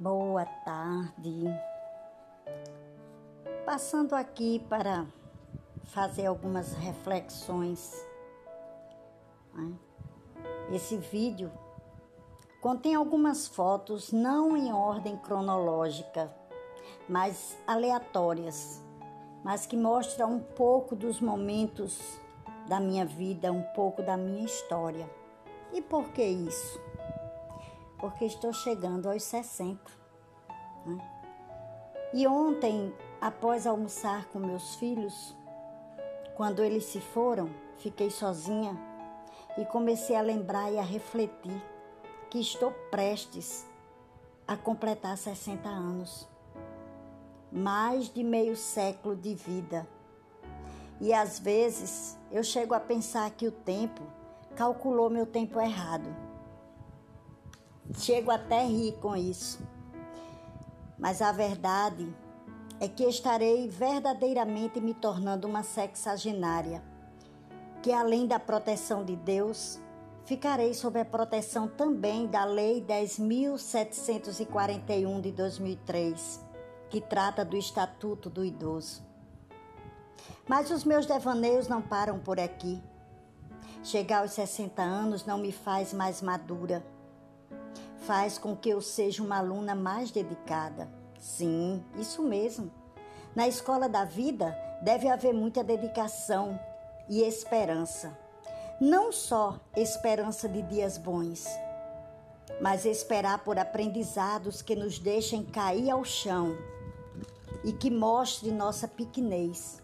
Boa tarde. Passando aqui para fazer algumas reflexões. Né? Esse vídeo contém algumas fotos não em ordem cronológica, mas aleatórias, mas que mostram um pouco dos momentos da minha vida, um pouco da minha história. E por que isso? Porque estou chegando aos 60. Né? E ontem, após almoçar com meus filhos, quando eles se foram, fiquei sozinha e comecei a lembrar e a refletir que estou prestes a completar 60 anos. Mais de meio século de vida. E às vezes eu chego a pensar que o tempo calculou meu tempo errado. Chego até rir com isso. Mas a verdade é que estarei verdadeiramente me tornando uma sexagenária, que além da proteção de Deus, ficarei sob a proteção também da Lei 10.741 de 2003, que trata do Estatuto do Idoso. Mas os meus devaneios não param por aqui. Chegar aos 60 anos não me faz mais madura. Faz com que eu seja uma aluna mais dedicada. Sim, isso mesmo. Na escola da vida deve haver muita dedicação e esperança. Não só esperança de dias bons, mas esperar por aprendizados que nos deixem cair ao chão e que mostre nossa pequenez,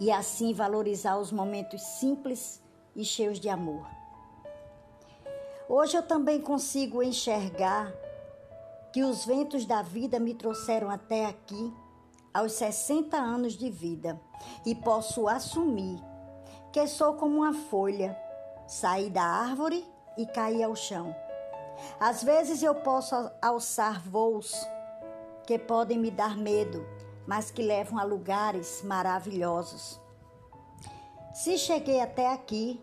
e assim valorizar os momentos simples e cheios de amor. Hoje eu também consigo enxergar que os ventos da vida me trouxeram até aqui aos 60 anos de vida e posso assumir que sou como uma folha, sair da árvore e cair ao chão. Às vezes eu posso alçar voos que podem me dar medo, mas que levam a lugares maravilhosos. Se cheguei até aqui,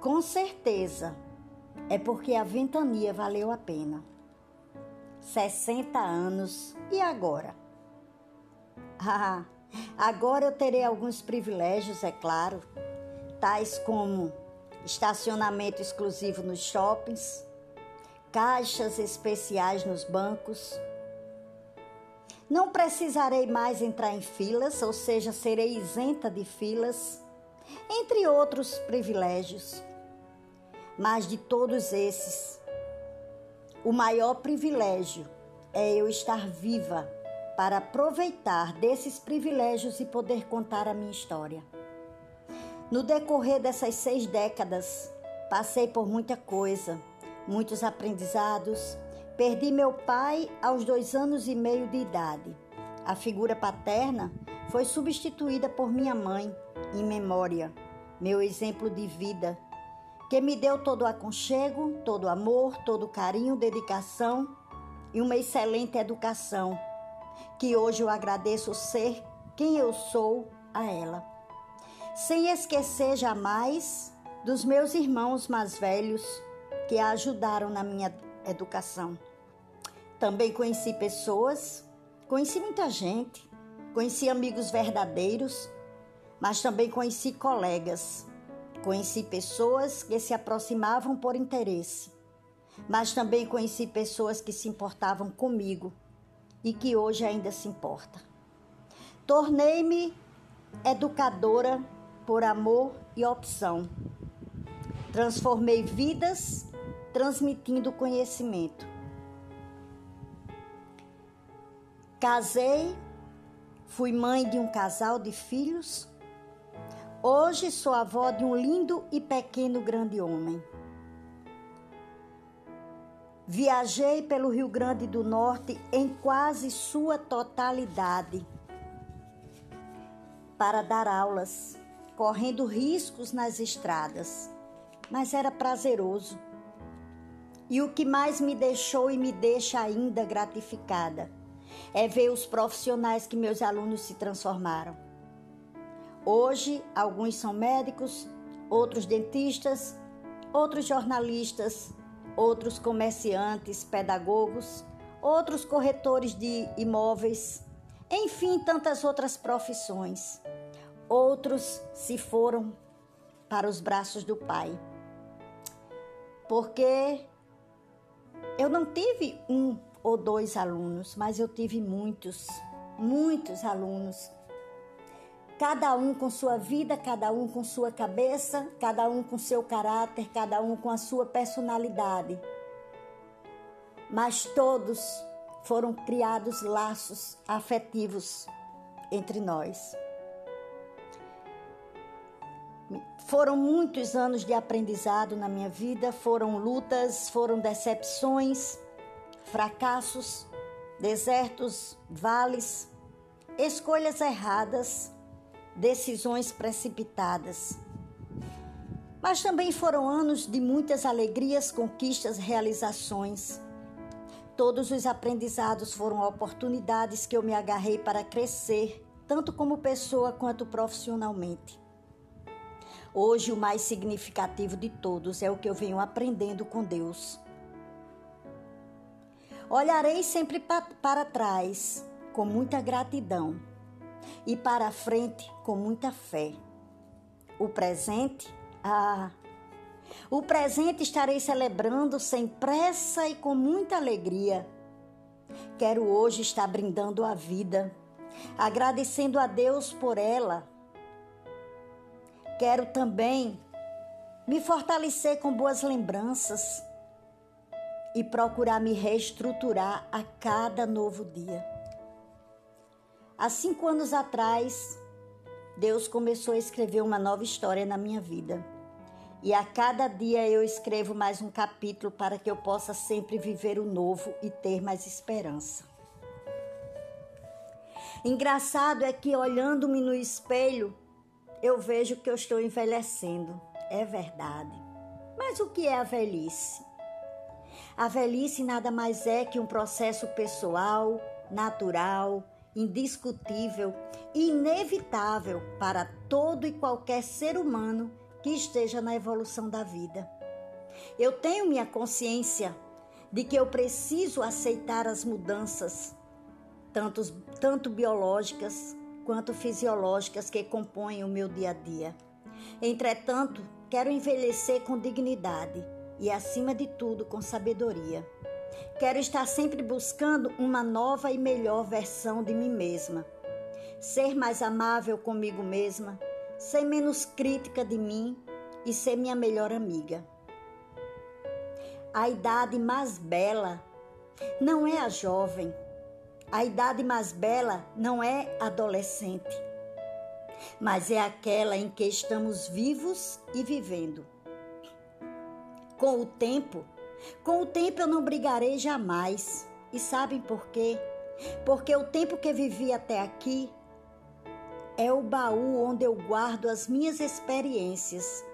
com certeza é porque a ventania valeu a pena. 60 anos e agora? Ah, agora eu terei alguns privilégios, é claro, tais como estacionamento exclusivo nos shoppings, caixas especiais nos bancos. Não precisarei mais entrar em filas, ou seja, serei isenta de filas entre outros privilégios. Mas de todos esses, o maior privilégio é eu estar viva para aproveitar desses privilégios e poder contar a minha história. No decorrer dessas seis décadas, passei por muita coisa, muitos aprendizados. Perdi meu pai aos dois anos e meio de idade. A figura paterna foi substituída por minha mãe, em memória, meu exemplo de vida, que me deu todo o aconchego, todo o amor, todo o carinho, dedicação e uma excelente educação, que hoje eu agradeço ser quem eu sou a ela. Sem esquecer jamais dos meus irmãos mais velhos que a ajudaram na minha educação. Também conheci pessoas, conheci muita gente, conheci amigos verdadeiros mas também conheci colegas. Conheci pessoas que se aproximavam por interesse, mas também conheci pessoas que se importavam comigo e que hoje ainda se importa. Tornei-me educadora por amor e opção. Transformei vidas transmitindo conhecimento. Casei, fui mãe de um casal de filhos Hoje sou avó de um lindo e pequeno grande homem. Viajei pelo Rio Grande do Norte em quase sua totalidade para dar aulas, correndo riscos nas estradas, mas era prazeroso. E o que mais me deixou e me deixa ainda gratificada é ver os profissionais que meus alunos se transformaram. Hoje, alguns são médicos, outros dentistas, outros jornalistas, outros comerciantes, pedagogos, outros corretores de imóveis, enfim, tantas outras profissões. Outros se foram para os braços do Pai. Porque eu não tive um ou dois alunos, mas eu tive muitos, muitos alunos. Cada um com sua vida, cada um com sua cabeça, cada um com seu caráter, cada um com a sua personalidade. Mas todos foram criados laços afetivos entre nós. Foram muitos anos de aprendizado na minha vida, foram lutas, foram decepções, fracassos, desertos, vales, escolhas erradas, decisões precipitadas. Mas também foram anos de muitas alegrias, conquistas, realizações. Todos os aprendizados foram oportunidades que eu me agarrei para crescer, tanto como pessoa quanto profissionalmente. Hoje, o mais significativo de todos é o que eu venho aprendendo com Deus. Olharei sempre para trás com muita gratidão e para frente com muita fé. O presente, ah, o presente estarei celebrando sem pressa e com muita alegria. Quero hoje estar brindando a vida, agradecendo a Deus por ela Quero também me fortalecer com boas lembranças e procurar me reestruturar a cada novo dia. Há cinco anos atrás, Deus começou a escrever uma nova história na minha vida. E a cada dia eu escrevo mais um capítulo para que eu possa sempre viver o novo e ter mais esperança. Engraçado é que olhando-me no espelho, eu vejo que eu estou envelhecendo. É verdade. Mas o que é a velhice? A velhice nada mais é que um processo pessoal, natural, indiscutível inevitável para todo e qualquer ser humano que esteja na evolução da vida. Eu tenho minha consciência de que eu preciso aceitar as mudanças, tanto, tanto biológicas quanto fisiológicas que compõem o meu dia a dia. Entretanto, quero envelhecer com dignidade e, acima de tudo, com sabedoria. Quero estar sempre buscando uma nova e melhor versão de mim mesma. Ser mais amável comigo mesma, ser menos crítica de mim e ser minha melhor amiga. A idade mais bela não é a jovem, a idade mais bela não é adolescente, mas é aquela em que estamos vivos e vivendo. Com o tempo, com o tempo eu não brigarei jamais. E sabem por quê? Porque o tempo que vivi até aqui é o baú onde eu guardo as minhas experiências,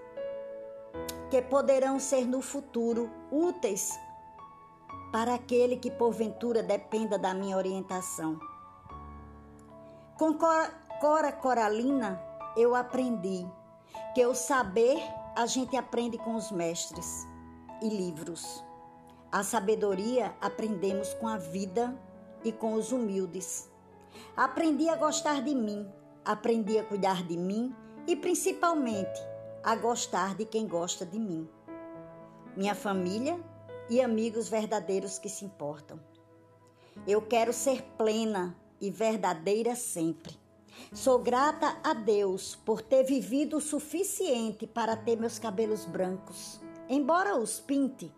que poderão ser no futuro úteis para aquele que porventura dependa da minha orientação. Com Cora Coralina, eu aprendi que o saber a gente aprende com os mestres e livros. A sabedoria aprendemos com a vida e com os humildes. Aprendi a gostar de mim, aprendi a cuidar de mim e principalmente a gostar de quem gosta de mim. Minha família e amigos verdadeiros que se importam. Eu quero ser plena e verdadeira sempre. Sou grata a Deus por ter vivido o suficiente para ter meus cabelos brancos, embora os pinte.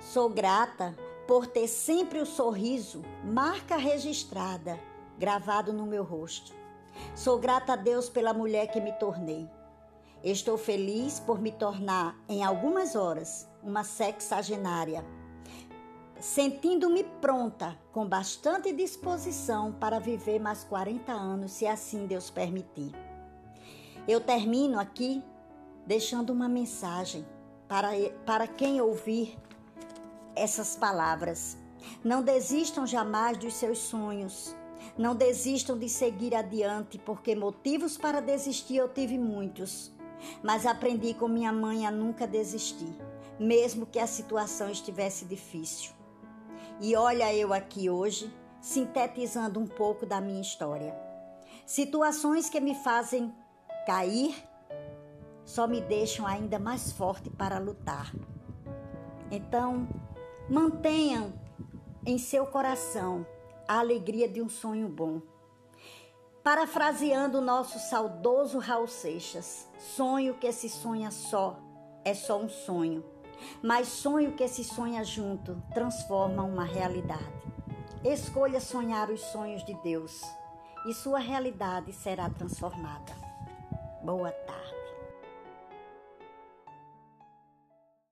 Sou grata por ter sempre o sorriso, marca registrada, gravado no meu rosto. Sou grata a Deus pela mulher que me tornei. Estou feliz por me tornar, em algumas horas, uma sexagenária, sentindo-me pronta, com bastante disposição para viver mais 40 anos, se assim Deus permitir. Eu termino aqui deixando uma mensagem para, para quem ouvir essas palavras. Não desistam jamais dos seus sonhos. Não desistam de seguir adiante, porque motivos para desistir eu tive muitos. Mas aprendi com minha mãe a nunca desistir mesmo que a situação estivesse difícil. E olha eu aqui hoje, sintetizando um pouco da minha história. Situações que me fazem cair só me deixam ainda mais forte para lutar. Então, mantenham em seu coração a alegria de um sonho bom. Parafraseando o nosso saudoso Raul Seixas, sonho que se sonha só é só um sonho, mas sonho que se sonha junto transforma uma realidade. Escolha sonhar os sonhos de Deus e sua realidade será transformada. Boa tarde.